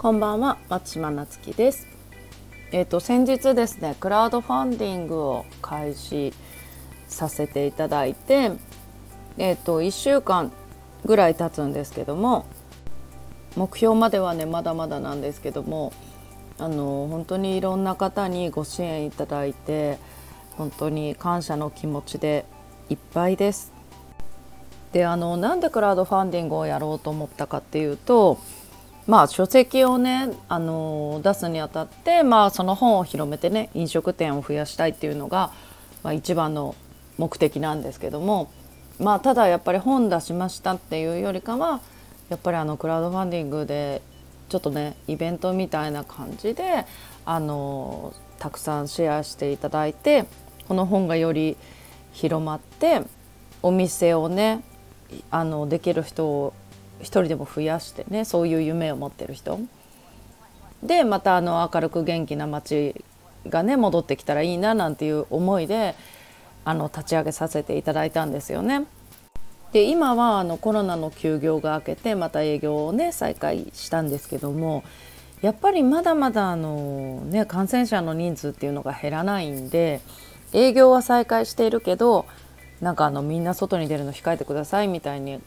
こんばんは松島なつきですえっ、ー、と先日ですねクラウドファンディングを開始させていただいてえっ、ー、と1週間ぐらい経つんですけども目標まではねまだまだなんですけどもあの本当にいろんな方にご支援いただいて本当に感謝の気持ちでいっぱいです。であのなんでクラウドファンディングをやろうと思ったかっていうとまあ書籍をねあの出すにあたって、まあ、その本を広めてね飲食店を増やしたいっていうのが、まあ、一番の目的なんですけども、まあ、ただやっぱり本出しましたっていうよりかはやっぱりあのクラウドファンディングでちょっとねイベントみたいな感じであのたくさんシェアしていただいてこの本がより広まってお店をねあのできる人を一人でも増やしてねそういう夢を持ってる人でまたあの明るく元気な街がね戻ってきたらいいななんていう思いであの立ち上げさせていただいたんですよね。で今はあのコロナの休業が明けてまた営業をね再開したんですけどもやっぱりまだまだあの、ね、感染者の人数っていうのが減らないんで営業は再開しているけどなんかあのみんな外に出るの控えてくださいみたいに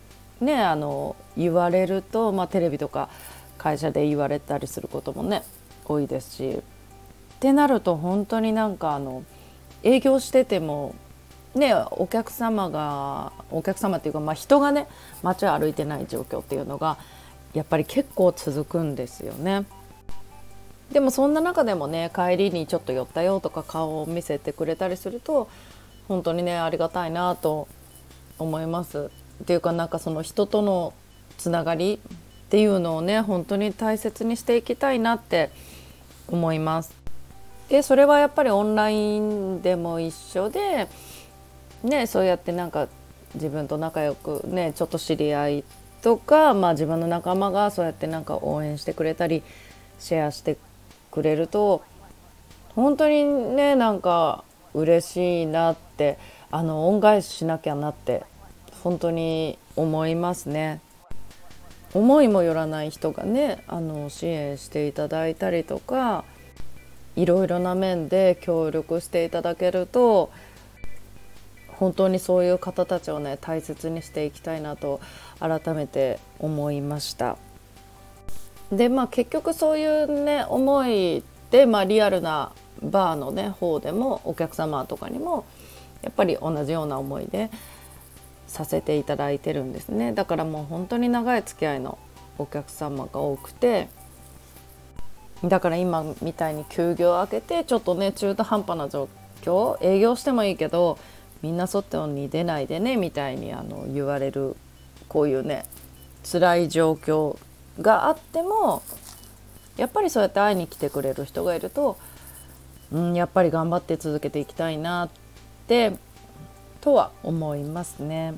ねあの言われると、まあ、テレビとか会社で言われたりすることもね多いですしってなると本当になんかあの営業しててもねお客様がお客様っていうか、まあ、人がね街を歩いてない状況っていうのがやっぱり結構続くんですよね。でもそんな中でもね帰りにちょっと寄ったよとか顔を見せてくれたりすると本当にねありがたいなと思います。ていうかなんかその人とのつながりっていうのをね本当に大切にしていきたいなって思います。でそれはやっぱりオンラインでも一緒でねそうやってなんか自分と仲良くねちょっと知り合いとか、まあ、自分の仲間がそうやってなんか応援してくれたりシェアしてくれると本当にねなんか嬉しいなってあの恩返ししなきゃなって本当に思いますね。思いもよらない人がねあの支援していただいたりとかいろいろな面で協力していただけると本当にそういう方たちをね大切にしていきたいなと改めて思いました。でまあ結局そういうね思いで、まあ、リアルなバーのね方でもお客様とかにもやっぱり同じような思いでさせていただいてるんですね。だからもう本当に長い付き合いのお客様が多くてだから今みたいに休業明けてちょっとね中途半端な状況営業してもいいけどみんな外に出ないでねみたいにあの言われるこういうね辛い状況があってもやっぱりそうやって会いに来てくれる人がいると、うん、やっぱり頑張って続けていきたいなってとは思いますね。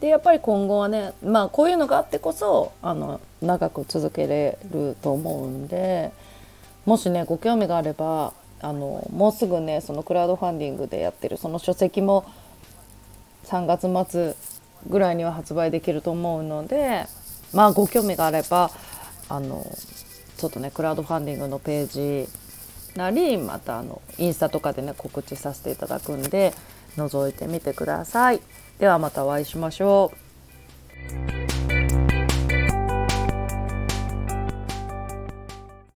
でやっぱり今後はねまあこういうのがあってこそあの長く続けれると思うんでもしねご興味があればあのもうすぐねそのクラウドファンディングでやってるその書籍も3月末ぐらいには発売できると思うのでまあご興味があればあのちょっとねクラウドファンディングのページなりまたあのインスタとかでね告知させていただくんで覗いてみてください。ではまたお会いしましょう。